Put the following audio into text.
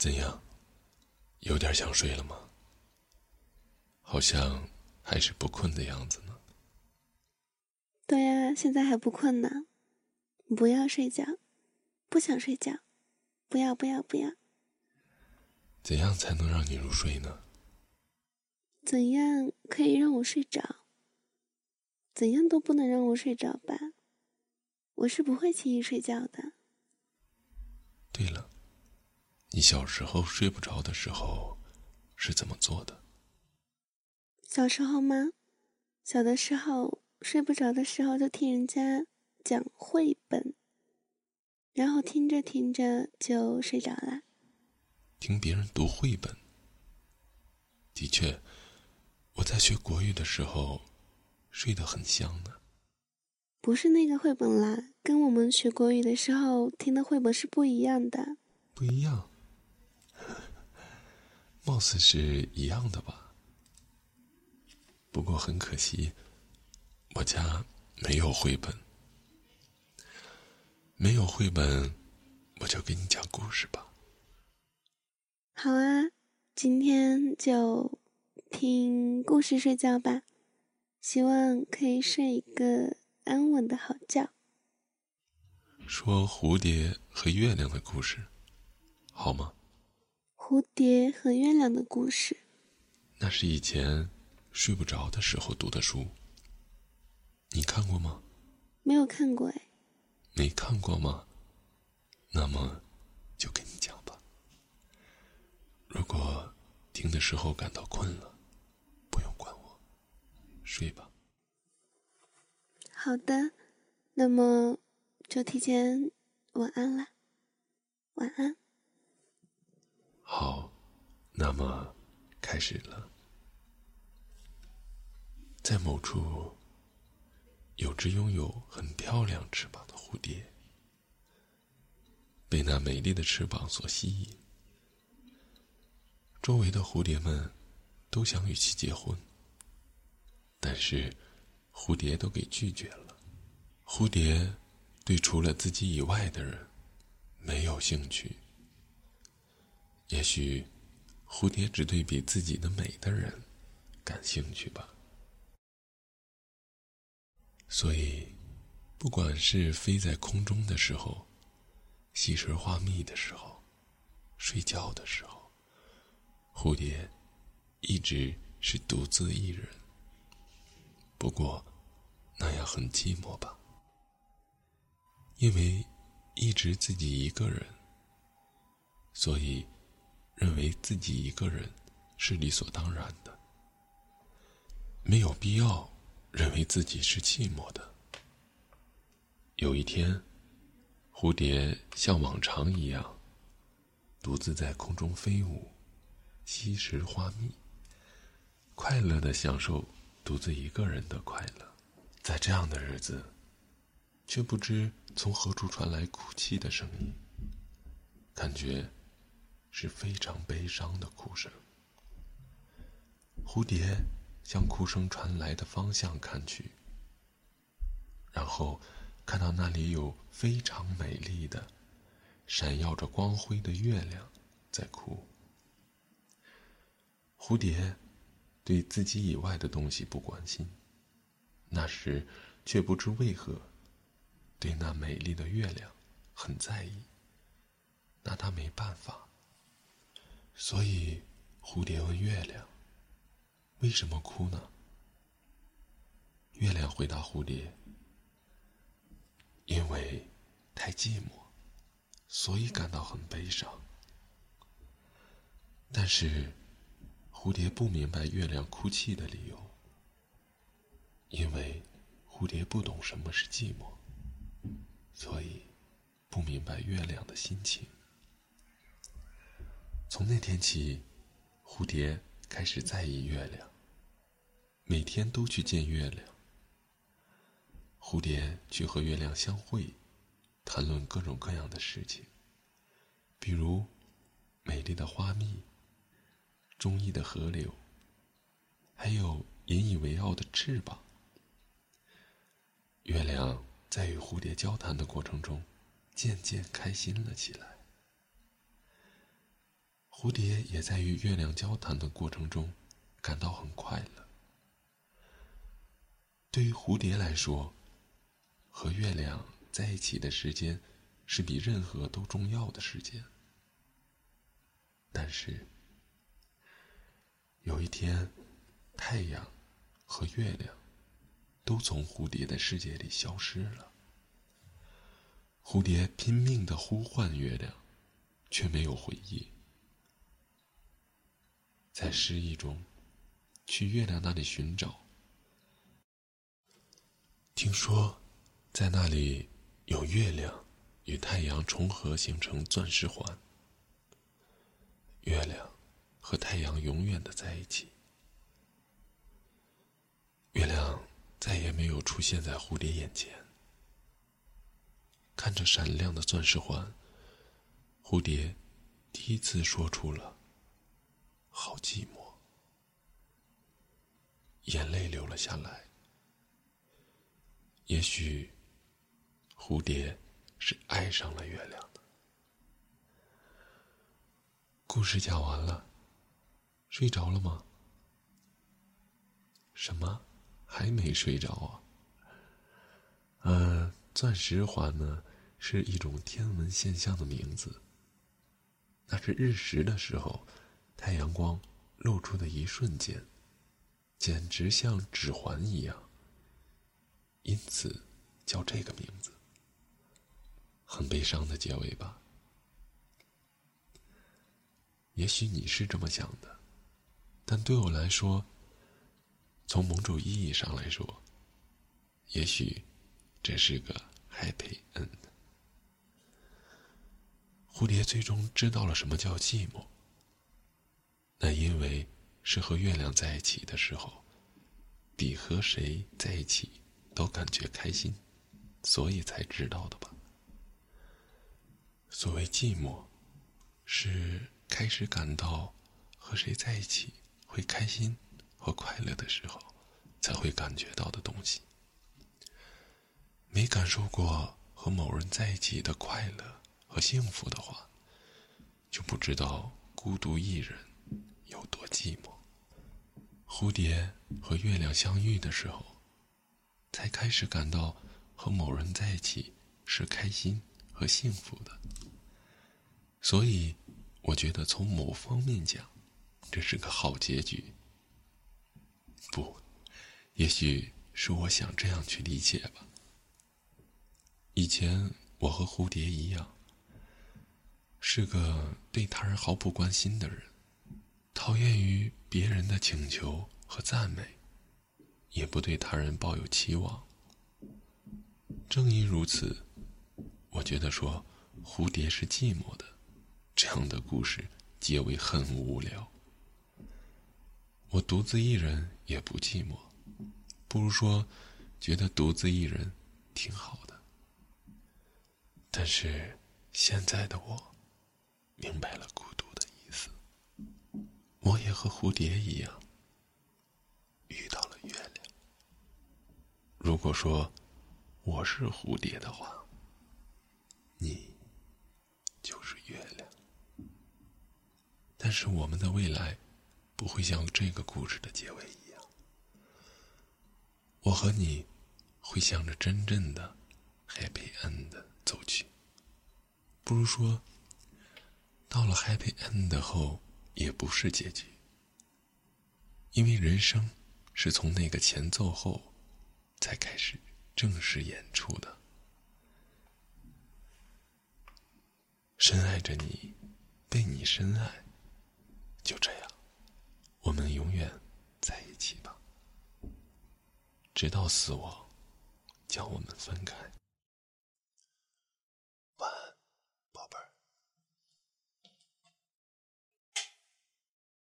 怎样？有点想睡了吗？好像还是不困的样子呢。对呀，现在还不困呢。不要睡觉，不想睡觉，不要不要不要。怎样才能让你入睡呢？怎样可以让我睡着？怎样都不能让我睡着吧？我是不会轻易睡觉的。对了，你小时候睡不着的时候是怎么做的？小时候吗？小的时候睡不着的时候就听人家讲绘本，然后听着听着就睡着了。听别人读绘本，的确，我在学国语的时候睡得很香呢。不是那个绘本啦，跟我们学国语的时候听的绘本是不一样的。不一样，貌似是一样的吧？不过很可惜，我家没有绘本。没有绘本，我就给你讲故事吧。好啊，今天就听故事睡觉吧，希望可以睡一个安稳的好觉。说蝴蝶和月亮的故事，好吗？蝴蝶和月亮的故事，那是以前睡不着的时候读的书，你看过吗？没有看过哎。没看过吗？那么，就给你讲吧。如果听的时候感到困了，不用管我，睡吧。好的，那么就提前晚安了。晚安。好，那么开始了。在某处，有只拥有很漂亮翅膀的蝴蝶，被那美丽的翅膀所吸引。周围的蝴蝶们都想与其结婚，但是蝴蝶都给拒绝了。蝴蝶对除了自己以外的人没有兴趣。也许蝴蝶只对比自己的美的人感兴趣吧。所以，不管是飞在空中的时候，吸食花蜜的时候，睡觉的时候。蝴蝶一直是独自一人，不过那样很寂寞吧？因为一直自己一个人，所以认为自己一个人是理所当然的，没有必要认为自己是寂寞的。有一天，蝴蝶像往常一样，独自在空中飞舞。吸食花蜜，快乐的享受独自一个人的快乐，在这样的日子，却不知从何处传来哭泣的声音，感觉是非常悲伤的哭声。蝴蝶向哭声传来的方向看去，然后看到那里有非常美丽的、闪耀着光辉的月亮在哭。蝴蝶对自己以外的东西不关心，那时却不知为何对那美丽的月亮很在意。拿他没办法，所以蝴蝶问月亮：“为什么哭呢？”月亮回答蝴蝶：“因为太寂寞，所以感到很悲伤。”但是。蝴蝶不明白月亮哭泣的理由，因为蝴蝶不懂什么是寂寞，所以不明白月亮的心情。从那天起，蝴蝶开始在意月亮，每天都去见月亮。蝴蝶去和月亮相会，谈论各种各样的事情，比如美丽的花蜜。中意的河流，还有引以为傲的翅膀。月亮在与蝴蝶交谈的过程中，渐渐开心了起来。蝴蝶也在与月亮交谈的过程中感到很快乐。对于蝴蝶来说，和月亮在一起的时间是比任何都重要的时间。但是，有一天，太阳和月亮都从蝴蝶的世界里消失了。蝴蝶拼命的呼唤月亮，却没有回应。在失意中，去月亮那里寻找。听说，在那里有月亮与太阳重合，形成钻石环。月亮和太阳永远的在一起。月亮再也没有出现在蝴蝶眼前。看着闪亮的钻石环，蝴蝶第一次说出了“好寂寞”，眼泪流了下来。也许，蝴蝶是爱上了月亮的。故事讲完了，睡着了吗？什么？还没睡着啊？呃，钻石环呢？是一种天文现象的名字。那是日食的时候，太阳光露出的一瞬间，简直像指环一样。因此，叫这个名字。很悲伤的结尾吧？也许你是这么想的，但对我来说，从某种意义上来说，也许这是个 happy end。蝴蝶最终知道了什么叫寂寞。那因为是和月亮在一起的时候，比和谁在一起都感觉开心，所以才知道的吧。所谓寂寞，是开始感到和谁在一起会开心和快乐的时候，才会感觉到的东西。没感受过和某人在一起的快乐。和幸福的话，就不知道孤独一人有多寂寞。蝴蝶和月亮相遇的时候，才开始感到和某人在一起是开心和幸福的。所以，我觉得从某方面讲，这是个好结局。不，也许是我想这样去理解吧。以前我和蝴蝶一样。是个对他人毫不关心的人，讨厌于别人的请求和赞美，也不对他人抱有期望。正因如此，我觉得说蝴蝶是寂寞的，这样的故事结尾很无聊。我独自一人也不寂寞，不如说觉得独自一人挺好的。但是现在的我。明白了，我也和蝴蝶一样遇到了月亮。如果说我是蝴蝶的话，你就是月亮。但是我们的未来不会像这个故事的结尾一样，我和你会向着真正的 happy end 走去。不如说。到了 happy end 后，也不是结局，因为人生是从那个前奏后才开始正式演出的。深爱着你，被你深爱，就这样，我们永远在一起吧，直到死亡将我们分开。